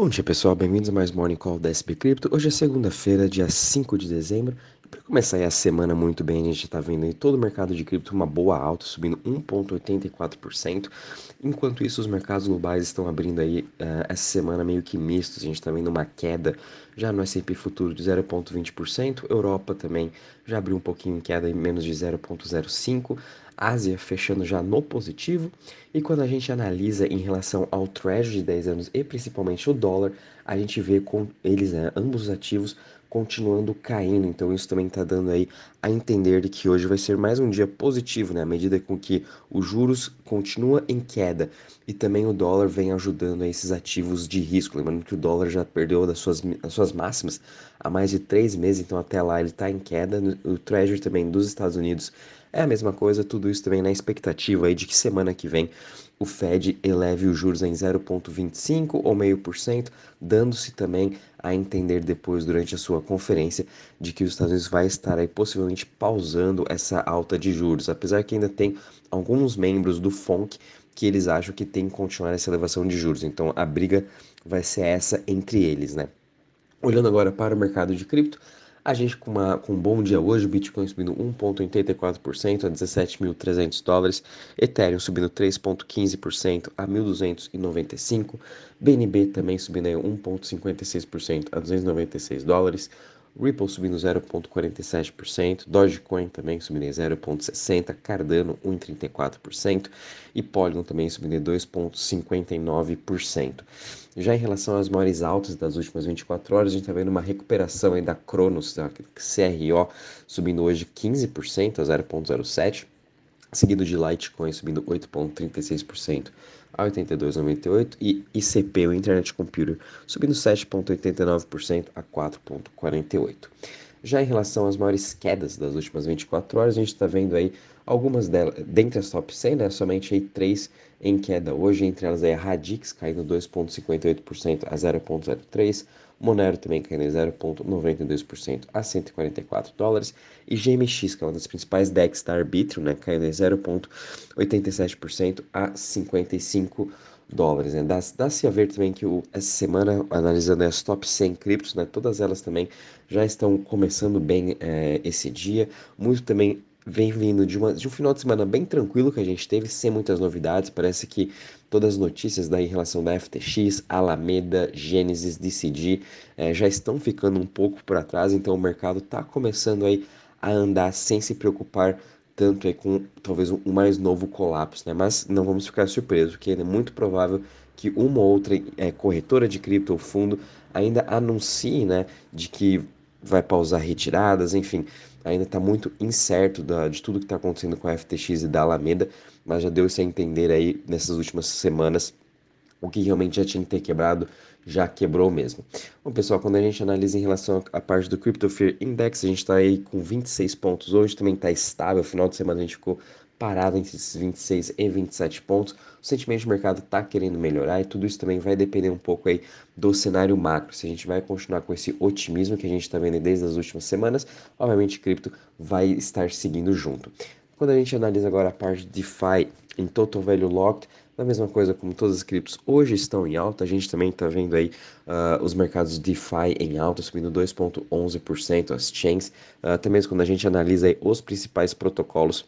Bom dia pessoal, bem-vindos a mais Morning Call da SB Crypto. Hoje é segunda-feira, dia 5 de dezembro. Para começar a semana muito bem, a gente está vendo aí todo o mercado de cripto uma boa alta, subindo 1,84%. Enquanto isso, os mercados globais estão abrindo aí uh, essa semana meio que mistos. A gente está vendo uma queda já no S&P futuro de 0,20%. Europa também já abriu um pouquinho em queda em menos de 0,05%. Ásia fechando já no positivo. E quando a gente analisa em relação ao Treasury de 10 anos e principalmente o dólar, a gente vê com eles, né, ambos os ativos, continuando caindo. Então isso também está dando aí a entender de que hoje vai ser mais um dia positivo, né? À medida com que os juros continua em queda e também o dólar vem ajudando esses ativos de risco. Lembrando que o dólar já perdeu das suas, das suas máximas há mais de três meses, então até lá ele está em queda. O Treasury também dos Estados Unidos é a mesma coisa, tudo isso também na expectativa aí de que semana que vem o Fed eleve os juros em 0,25 ou meio por cento, dando-se também a entender depois durante a sua conferência de que os Estados Unidos vai estar aí possivelmente pausando essa alta de juros, apesar que ainda tem alguns membros do FONC que eles acham que tem que continuar essa elevação de juros. Então a briga vai ser essa entre eles, né? Olhando agora para o mercado de cripto, a gente com, uma, com um bom dia hoje, o Bitcoin subindo 1,84% a 17.300 dólares, Ethereum subindo 3,15% a 1.295, BNB também subindo 1,56% a 296 dólares, Ripple subindo 0,47%, Dogecoin também subindo 0,60%, Cardano 1,34% e Polygon também subindo 2,59%. Já em relação às maiores altas das últimas 24 horas, a gente está vendo uma recuperação aí da Cronos, da CRO, subindo hoje 15% a 0,07%, seguido de Litecoin subindo 8,36% a 82,98% e ICP, o Internet Computer, subindo 7,89% a 4,48%. Já em relação às maiores quedas das últimas 24 horas, a gente está vendo aí algumas delas, dentre as top 100, né, somente aí três em queda hoje, entre elas aí a Radix caindo 2,58% a 0,03%, Monero também caindo 0,92% a 144 dólares e GMX, que é uma das principais DEX da Arbitrum, né, caindo 0,87% a 55 dólares. Né? Dá-se dá a ver também que o, essa semana, analisando as top 100 criptos, né, todas elas também já estão começando bem é, esse dia, muito também vem vindo de, uma, de um final de semana bem tranquilo que a gente teve, sem muitas novidades. Parece que todas as notícias da, em relação da FTX, Alameda, Genesis, DCG é, já estão ficando um pouco para trás, então o mercado está começando aí a andar sem se preocupar tanto aí com talvez um mais novo colapso, né? Mas não vamos ficar surpresos, porque é muito provável que uma ou outra é, corretora de cripto ou fundo ainda anuncie, né, de que vai pausar retiradas, enfim, ainda está muito incerto da, de tudo que está acontecendo com a FTX e da Alameda, mas já deu-se a entender aí nessas últimas semanas o que realmente já tinha que ter quebrado, já quebrou mesmo. Bom, pessoal, quando a gente analisa em relação à parte do Crypto Fear Index, a gente está aí com 26 pontos hoje, também está estável, final de semana a gente ficou parado entre esses 26 e 27 pontos. O sentimento de mercado está querendo melhorar e tudo isso também vai depender um pouco aí do cenário macro. Se a gente vai continuar com esse otimismo que a gente está vendo desde as últimas semanas, obviamente cripto vai estar seguindo junto. Quando a gente analisa agora a parte de DeFi em Total Value Locked, a mesma coisa como todas as criptos hoje estão em alta, a gente também está vendo aí uh, os mercados DeFi em alta, subindo 2,11% as chains, uh, até mesmo quando a gente analisa os principais protocolos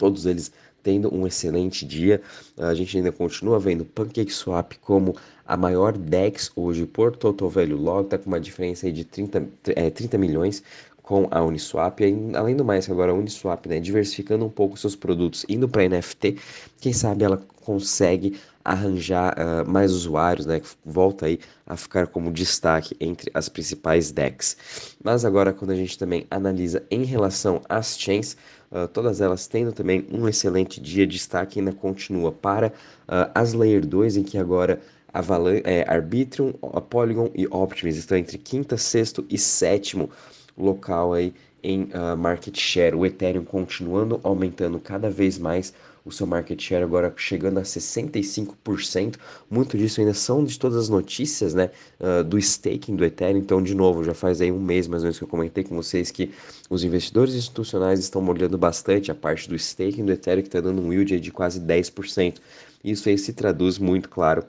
todos eles tendo um excelente dia. A gente ainda continua vendo PancakeSwap como a maior DEX hoje por Total Value Log, está com uma diferença aí de 30, é, 30 milhões com a Uniswap. E, além do mais, agora a Uniswap, né, diversificando um pouco seus produtos, indo para NFT, quem sabe ela consegue arranjar uh, mais usuários, né, volta aí a ficar como destaque entre as principais DEX. Mas agora, quando a gente também analisa em relação às chains, uh, todas elas tendo também um excelente dia, destaque ainda continua para uh, as Layer 2, em que agora Avalan é, Arbitrum, Polygon e Optimus estão entre quinta, sexto e sétimo local aí em uh, market share. O Ethereum continuando aumentando cada vez mais o seu market share agora chegando a 65%. Muito disso ainda são de todas as notícias, né, uh, do staking do Ethereum. Então, de novo, já faz aí um mês mais ou menos que eu comentei com vocês que os investidores institucionais estão molhando bastante a parte do staking do Ethereum que está dando um yield de quase 10%. Isso aí se traduz muito claro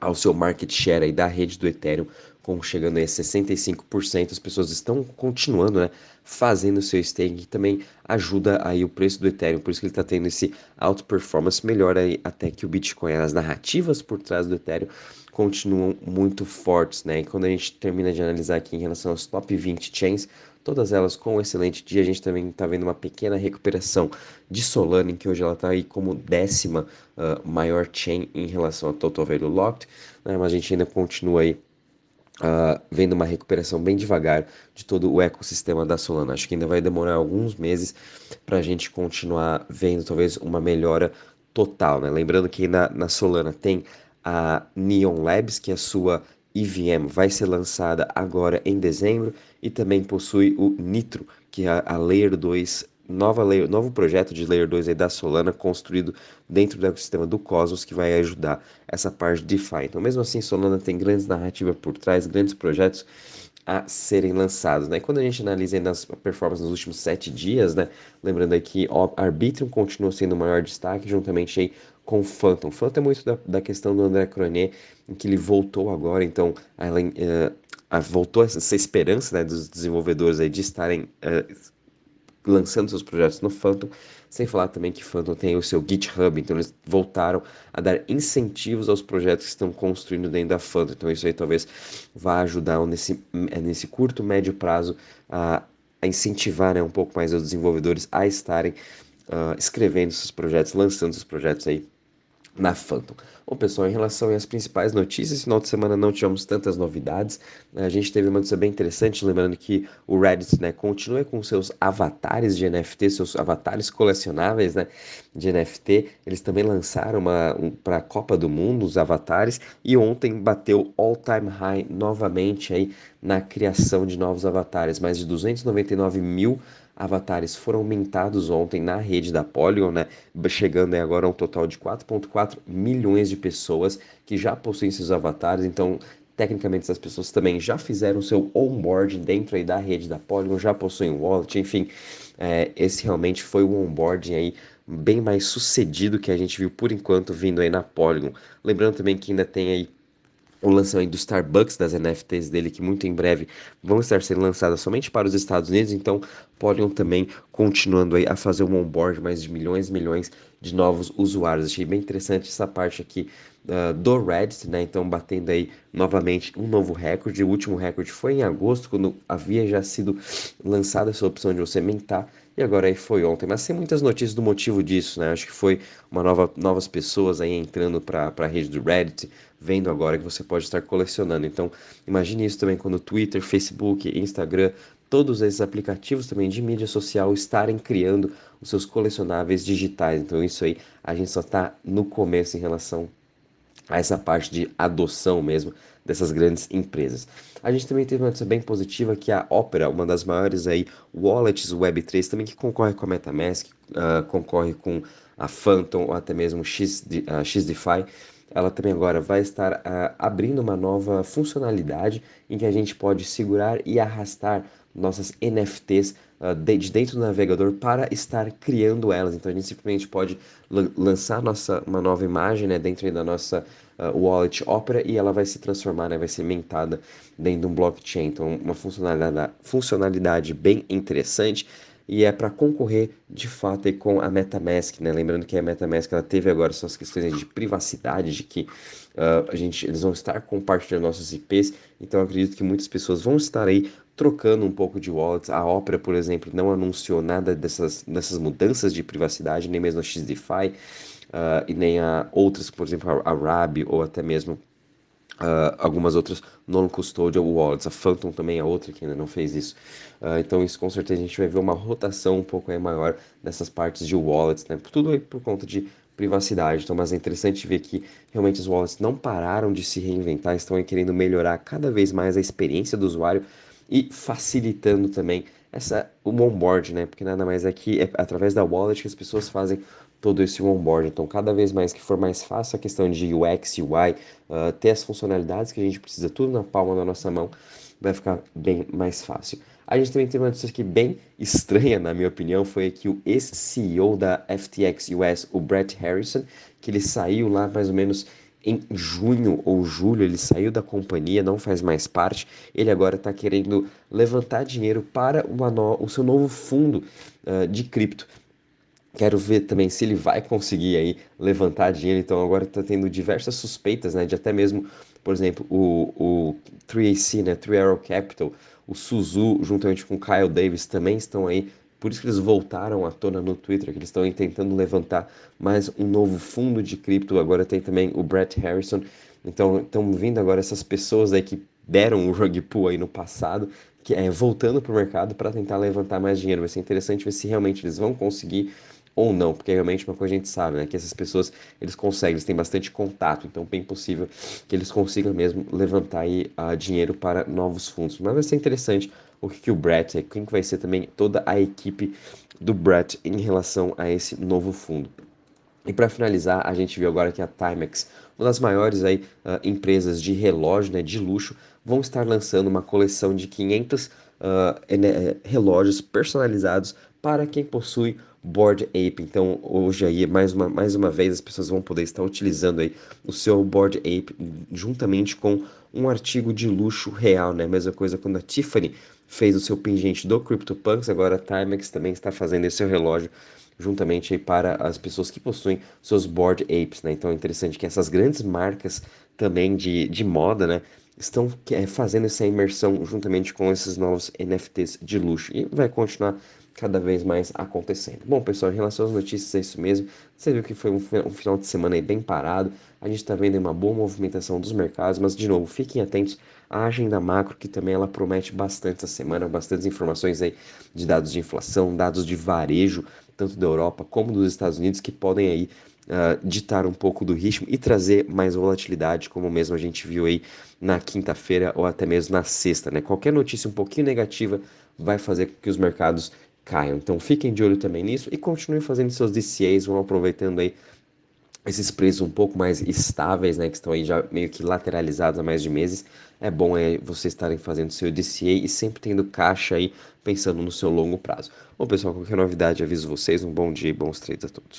ao seu market share aí da rede do Ethereum, com chegando a 65%, as pessoas estão continuando, né, fazendo seu staking, que também ajuda aí o preço do Ethereum, por isso que ele está tendo esse alto performance melhor aí até que o Bitcoin, as narrativas por trás do Ethereum continuam muito fortes, né? E quando a gente termina de analisar aqui em relação aos top 20 chains, todas elas com um excelente dia. A gente também está vendo uma pequena recuperação de Solana, em que hoje ela está aí como décima uh, maior chain em relação a Total Value Locked, né? mas a gente ainda continua aí Uh, vendo uma recuperação bem devagar de todo o ecossistema da Solana. Acho que ainda vai demorar alguns meses para a gente continuar vendo talvez uma melhora total. Né? Lembrando que na, na Solana tem a Neon Labs, que é a sua EVM, vai ser lançada agora em dezembro, e também possui o Nitro, que é a Layer 2 nova layer, novo projeto de Layer 2 aí da Solana construído dentro do ecossistema do Cosmos que vai ajudar essa parte de DeFi. Então, mesmo assim, Solana tem grandes narrativas por trás, grandes projetos a serem lançados, né? quando a gente analisa as performances nos últimos sete dias, né? Lembrando aí que o Arbitrum continua sendo o maior destaque, juntamente aí com o Phantom. Phantom é muito da, da questão do André Cronier, em que ele voltou agora, então uh, voltou essa esperança né, dos desenvolvedores aí de estarem uh, lançando seus projetos no Phantom, sem falar também que Phantom tem o seu GitHub, então eles voltaram a dar incentivos aos projetos que estão construindo dentro da Phantom, então isso aí talvez vá ajudar nesse, nesse curto, médio prazo a, a incentivar né, um pouco mais os desenvolvedores a estarem uh, escrevendo seus projetos, lançando seus projetos aí na Phantom. Bom, pessoal, em relação às principais notícias, esse final de semana não tivemos tantas novidades. A gente teve uma notícia bem interessante, lembrando que o Reddit né, continua com seus avatares de NFT, seus avatares colecionáveis né, de NFT. Eles também lançaram um, para a Copa do Mundo os avatares e ontem bateu all-time high novamente aí na criação de novos avatares. Mais de 299 mil avatares foram aumentados ontem na rede da Polygon, né? Chegando agora a um total de 4,4 milhões de pessoas que já possuem seus avatares. Então, tecnicamente, essas pessoas também já fizeram seu onboarding dentro aí da rede da Polygon, já possuem wallet, enfim. É, esse realmente foi o onboarding aí bem mais sucedido que a gente viu por enquanto vindo aí na Polygon. Lembrando também que ainda tem aí o lançamento do Starbucks das NFTs dele, que muito em breve vão estar sendo lançadas somente para os Estados Unidos, então podem também continuando aí a fazer um onboard mais de milhões e milhões de novos usuários. Achei bem interessante essa parte aqui uh, do Reddit, né? Então batendo aí novamente um novo recorde. O último recorde foi em agosto, quando havia já sido lançada essa opção de você mentar e agora aí foi ontem, mas sem muitas notícias do motivo disso, né? Acho que foi uma nova, novas pessoas aí entrando para a rede do Reddit, vendo agora que você pode estar colecionando. Então, imagine isso também quando Twitter, Facebook, Instagram, todos esses aplicativos também de mídia social estarem criando os seus colecionáveis digitais. Então, isso aí a gente só está no começo em relação a essa parte de adoção mesmo dessas grandes empresas. A gente também teve uma notícia bem positiva que a Opera, uma das maiores aí wallets Web3, também que concorre com a MetaMask, uh, concorre com a Phantom ou até mesmo X, uh, XDeFi, ela também agora vai estar uh, abrindo uma nova funcionalidade em que a gente pode segurar e arrastar nossas NFTs de, de, dentro do navegador para estar criando elas. Então a gente simplesmente pode lançar nossa, uma nova imagem né, dentro da nossa uh, wallet Opera e ela vai se transformar, né, vai ser mentada dentro de um blockchain. Então uma funcionalidade, funcionalidade bem interessante e é para concorrer de fato com a MetaMask, né? Lembrando que a MetaMask ela teve agora suas questões de privacidade, de que uh, a gente, eles vão estar compartilhando nossos IPs, então acredito que muitas pessoas vão estar aí trocando um pouco de wallets. A Opera, por exemplo, não anunciou nada dessas, dessas mudanças de privacidade, nem mesmo a XDeFi, uh, e nem a outras, por exemplo, a RAB ou até mesmo Uh, algumas outras non-custodial wallets. A Phantom também é outra que ainda não fez isso. Uh, então, isso com certeza a gente vai ver uma rotação um pouco maior dessas partes de wallets, né? Tudo aí por conta de privacidade. Então, mas é interessante ver que realmente os wallets não pararam de se reinventar, estão aí querendo melhorar cada vez mais a experiência do usuário e facilitando também essa o onboard, né? Porque nada mais é que é através da wallet que as pessoas fazem todo esse onboard. Então, cada vez mais que for mais fácil a questão de UX, UI, uh, ter as funcionalidades que a gente precisa tudo na palma da nossa mão, vai ficar bem mais fácil. A gente também teve uma notícia aqui bem estranha, na minha opinião, foi que o ex-CEO da FTX US, o Brett Harrison, que ele saiu lá mais ou menos em junho ou julho ele saiu da companhia, não faz mais parte. Ele agora está querendo levantar dinheiro para no... o seu novo fundo uh, de cripto. Quero ver também se ele vai conseguir aí levantar dinheiro. Então agora está tendo diversas suspeitas, né, de até mesmo, por exemplo, o, o 3AC, né, 3 Arrow Capital, o Suzu, juntamente com o Kyle Davis, também estão aí por isso que eles voltaram à tona no Twitter, que eles estão tentando levantar mais um novo fundo de cripto. Agora tem também o Brett Harrison. Então estão vindo agora essas pessoas aí que deram o rug pull aí no passado, que é voltando para o mercado para tentar levantar mais dinheiro. Vai ser interessante ver se realmente eles vão conseguir ou não, porque realmente uma coisa a gente sabe, né, que essas pessoas, eles conseguem, eles têm bastante contato, então bem possível que eles consigam mesmo levantar aí uh, dinheiro para novos fundos. Mas vai ser interessante o que, que o Brett, quem que vai ser também toda a equipe do Brett em relação a esse novo fundo. E para finalizar, a gente viu agora que a Timex, uma das maiores aí, uh, empresas de relógio, né, de luxo, vão estar lançando uma coleção de 500 uh, relógios personalizados para quem possui Board Ape. Então, hoje aí, mais uma, mais uma vez, as pessoas vão poder estar utilizando aí o seu Board Ape juntamente com um artigo de luxo real, né? Mesma coisa quando a Tiffany fez o seu pingente do CryptoPunks, agora a Timex também está fazendo esse relógio juntamente aí para as pessoas que possuem seus Board Apes, né? Então é interessante que essas grandes marcas também de, de moda, né? Estão é, fazendo essa imersão juntamente com esses novos NFTs de luxo e vai continuar cada vez mais acontecendo. Bom, pessoal, em relação às notícias, é isso mesmo. Você viu que foi um, final de semana aí bem parado. A gente está vendo uma boa movimentação dos mercados, mas, de novo, fiquem atentos à agenda macro, que também ela promete bastante essa semana, bastantes informações aí de dados de inflação, dados de varejo, tanto da Europa como dos Estados Unidos, que podem aí uh, ditar um pouco do ritmo e trazer mais volatilidade, como mesmo a gente viu aí na quinta-feira ou até mesmo na sexta, né? Qualquer notícia um pouquinho negativa vai fazer com que os mercados caiam. Então fiquem de olho também nisso e continuem fazendo seus DCAs, vão aproveitando aí esses preços um pouco mais estáveis, né, que estão aí já meio que lateralizados há mais de meses. É bom é, vocês estarem fazendo seu DCA e sempre tendo caixa aí, pensando no seu longo prazo. Bom, pessoal, qualquer novidade aviso vocês. Um bom dia e bons trades a todos.